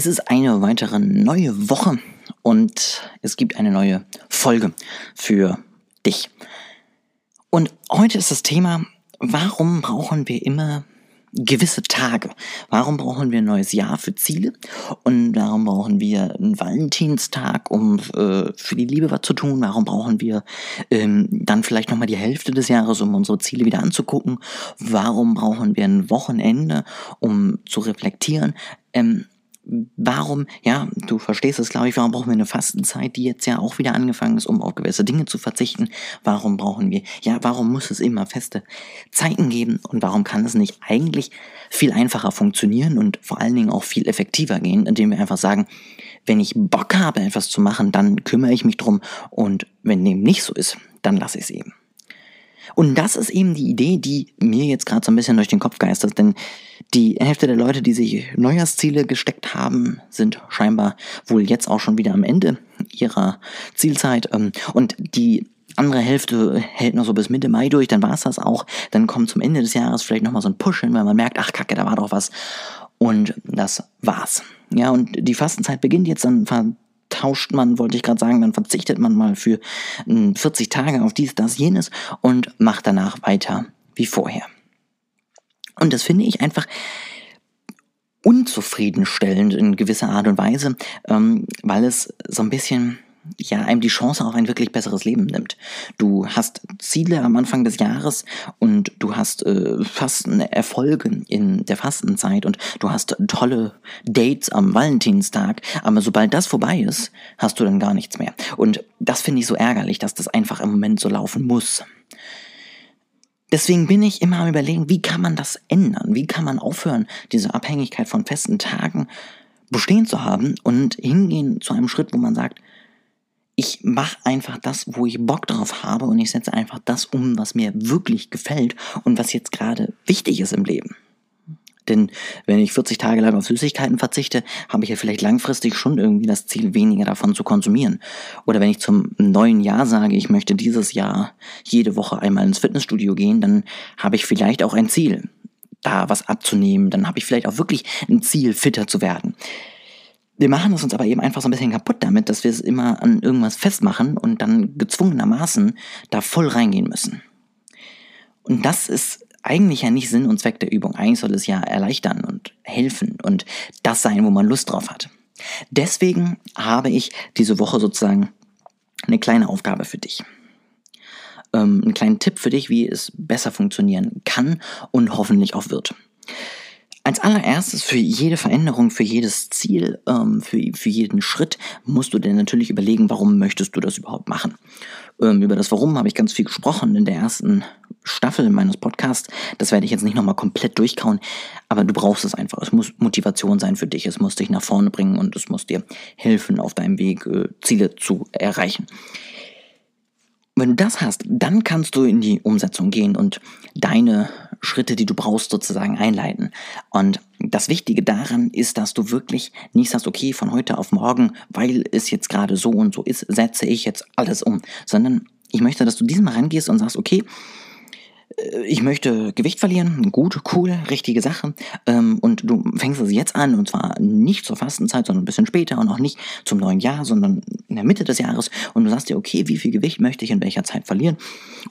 Es ist eine weitere neue Woche und es gibt eine neue Folge für dich. Und heute ist das Thema, warum brauchen wir immer gewisse Tage? Warum brauchen wir ein neues Jahr für Ziele? Und warum brauchen wir einen Valentinstag, um äh, für die Liebe was zu tun? Warum brauchen wir ähm, dann vielleicht nochmal die Hälfte des Jahres, um unsere Ziele wieder anzugucken? Warum brauchen wir ein Wochenende, um zu reflektieren? Ähm, warum, ja, du verstehst es, glaube ich, warum brauchen wir eine Fastenzeit, die jetzt ja auch wieder angefangen ist, um auf gewisse Dinge zu verzichten? Warum brauchen wir, ja, warum muss es immer feste Zeiten geben und warum kann es nicht eigentlich viel einfacher funktionieren und vor allen Dingen auch viel effektiver gehen, indem wir einfach sagen, wenn ich Bock habe, etwas zu machen, dann kümmere ich mich drum und wenn dem nicht so ist, dann lasse ich es eben. Und das ist eben die Idee, die mir jetzt gerade so ein bisschen durch den Kopf geistert, denn die Hälfte der Leute, die sich Neujahrsziele gesteckt haben, sind scheinbar wohl jetzt auch schon wieder am Ende ihrer Zielzeit. Ähm, und die andere Hälfte hält noch so bis Mitte Mai durch, dann war es das auch. Dann kommt zum Ende des Jahres vielleicht nochmal so ein Push hin, weil man merkt, ach kacke, da war doch was. Und das war's. Ja, und die Fastenzeit beginnt jetzt, dann tauscht man, wollte ich gerade sagen, dann verzichtet man mal für 40 hm, Tage auf dies, das, jenes und macht danach weiter wie vorher. Und das finde ich einfach unzufriedenstellend in gewisser Art und Weise, ähm, weil es so ein bisschen ja, einem die Chance auf ein wirklich besseres Leben nimmt. Du hast Ziele am Anfang des Jahres und du hast äh, Erfolge in der Fastenzeit und du hast tolle Dates am Valentinstag, aber sobald das vorbei ist, hast du dann gar nichts mehr. Und das finde ich so ärgerlich, dass das einfach im Moment so laufen muss. Deswegen bin ich immer am überlegen, wie kann man das ändern? Wie kann man aufhören, diese Abhängigkeit von festen Tagen bestehen zu haben und hingehen zu einem Schritt, wo man sagt, ich mache einfach das, wo ich Bock drauf habe und ich setze einfach das um, was mir wirklich gefällt und was jetzt gerade wichtig ist im Leben. Denn wenn ich 40 Tage lang auf Süßigkeiten verzichte, habe ich ja vielleicht langfristig schon irgendwie das Ziel, weniger davon zu konsumieren. Oder wenn ich zum neuen Jahr sage, ich möchte dieses Jahr jede Woche einmal ins Fitnessstudio gehen, dann habe ich vielleicht auch ein Ziel, da was abzunehmen. Dann habe ich vielleicht auch wirklich ein Ziel, fitter zu werden. Wir machen es uns aber eben einfach so ein bisschen kaputt damit, dass wir es immer an irgendwas festmachen und dann gezwungenermaßen da voll reingehen müssen. Und das ist eigentlich ja nicht Sinn und Zweck der Übung. Eigentlich soll es ja erleichtern und helfen und das sein, wo man Lust drauf hat. Deswegen habe ich diese Woche sozusagen eine kleine Aufgabe für dich. Ähm, einen kleinen Tipp für dich, wie es besser funktionieren kann und hoffentlich auch wird. Als allererstes für jede Veränderung, für jedes Ziel, ähm, für, für jeden Schritt musst du dir natürlich überlegen, warum möchtest du das überhaupt machen. Ähm, über das Warum habe ich ganz viel gesprochen in der ersten Staffel meines Podcasts. Das werde ich jetzt nicht nochmal komplett durchkauen, aber du brauchst es einfach. Es muss Motivation sein für dich, es muss dich nach vorne bringen und es muss dir helfen, auf deinem Weg äh, Ziele zu erreichen. Wenn du das hast, dann kannst du in die Umsetzung gehen und deine Schritte, die du brauchst, sozusagen einleiten. Und das Wichtige daran ist, dass du wirklich nicht sagst, okay, von heute auf morgen, weil es jetzt gerade so und so ist, setze ich jetzt alles um, sondern ich möchte, dass du diesmal rangehst und sagst, okay, äh, ich möchte Gewicht verlieren, gut, cool, richtige Sache. Ähm, und du fängst es jetzt an, und zwar nicht zur Fastenzeit, sondern ein bisschen später und auch nicht zum neuen Jahr, sondern in der Mitte des Jahres. Und du sagst dir, okay, wie viel Gewicht möchte ich in welcher Zeit verlieren?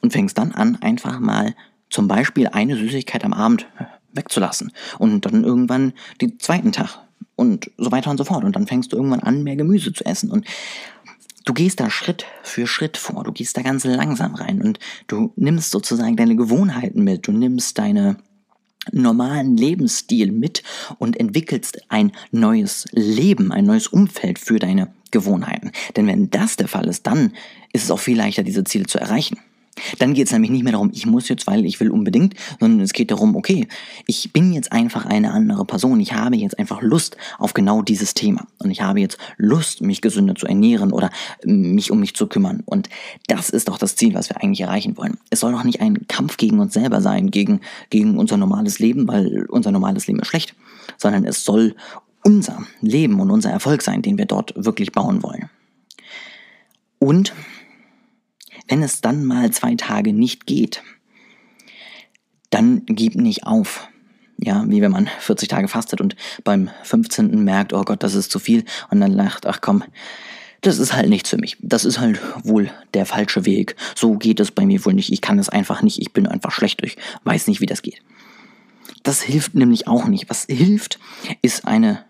Und fängst dann an, einfach mal zum Beispiel eine Süßigkeit am Abend wegzulassen und dann irgendwann den zweiten Tag und so weiter und so fort. Und dann fängst du irgendwann an, mehr Gemüse zu essen. Und du gehst da Schritt für Schritt vor, du gehst da ganz langsam rein und du nimmst sozusagen deine Gewohnheiten mit, du nimmst deine normalen Lebensstil mit und entwickelst ein neues Leben, ein neues Umfeld für deine Gewohnheiten. Denn wenn das der Fall ist, dann ist es auch viel leichter, diese Ziele zu erreichen. Dann geht es nämlich nicht mehr darum, ich muss jetzt, weil ich will unbedingt, sondern es geht darum, okay, ich bin jetzt einfach eine andere Person. Ich habe jetzt einfach Lust auf genau dieses Thema. Und ich habe jetzt Lust, mich gesünder zu ernähren oder mich um mich zu kümmern. Und das ist doch das Ziel, was wir eigentlich erreichen wollen. Es soll doch nicht ein Kampf gegen uns selber sein, gegen, gegen unser normales Leben, weil unser normales Leben ist schlecht, sondern es soll unser Leben und unser Erfolg sein, den wir dort wirklich bauen wollen. Und wenn es dann mal zwei Tage nicht geht, dann gib nicht auf. Ja, wie wenn man 40 Tage fastet und beim 15. merkt, oh Gott, das ist zu viel und dann lacht, ach komm, das ist halt nichts für mich. Das ist halt wohl der falsche Weg. So geht es bei mir wohl nicht. Ich kann es einfach nicht. Ich bin einfach schlecht. Ich weiß nicht, wie das geht. Das hilft nämlich auch nicht. Was hilft, ist eine,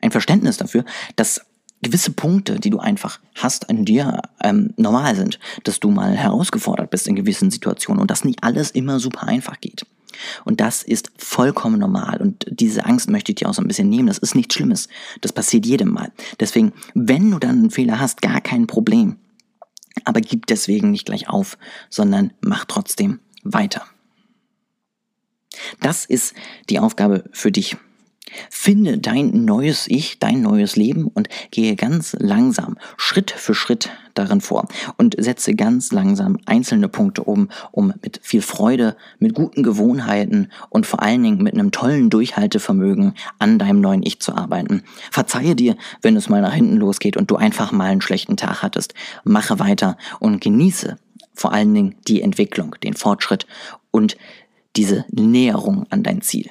ein Verständnis dafür, dass gewisse Punkte, die du einfach hast an dir, ähm, normal sind, dass du mal herausgefordert bist in gewissen Situationen und dass nicht alles immer super einfach geht. Und das ist vollkommen normal. Und diese Angst möchte ich dir auch so ein bisschen nehmen. Das ist nichts Schlimmes. Das passiert jedem mal. Deswegen, wenn du dann einen Fehler hast, gar kein Problem. Aber gib deswegen nicht gleich auf, sondern mach trotzdem weiter. Das ist die Aufgabe für dich. Finde dein neues Ich, dein neues Leben und gehe ganz langsam, Schritt für Schritt darin vor und setze ganz langsam einzelne Punkte um, um mit viel Freude, mit guten Gewohnheiten und vor allen Dingen mit einem tollen Durchhaltevermögen an deinem neuen Ich zu arbeiten. Verzeihe dir, wenn es mal nach hinten losgeht und du einfach mal einen schlechten Tag hattest. Mache weiter und genieße vor allen Dingen die Entwicklung, den Fortschritt und diese Näherung an dein Ziel.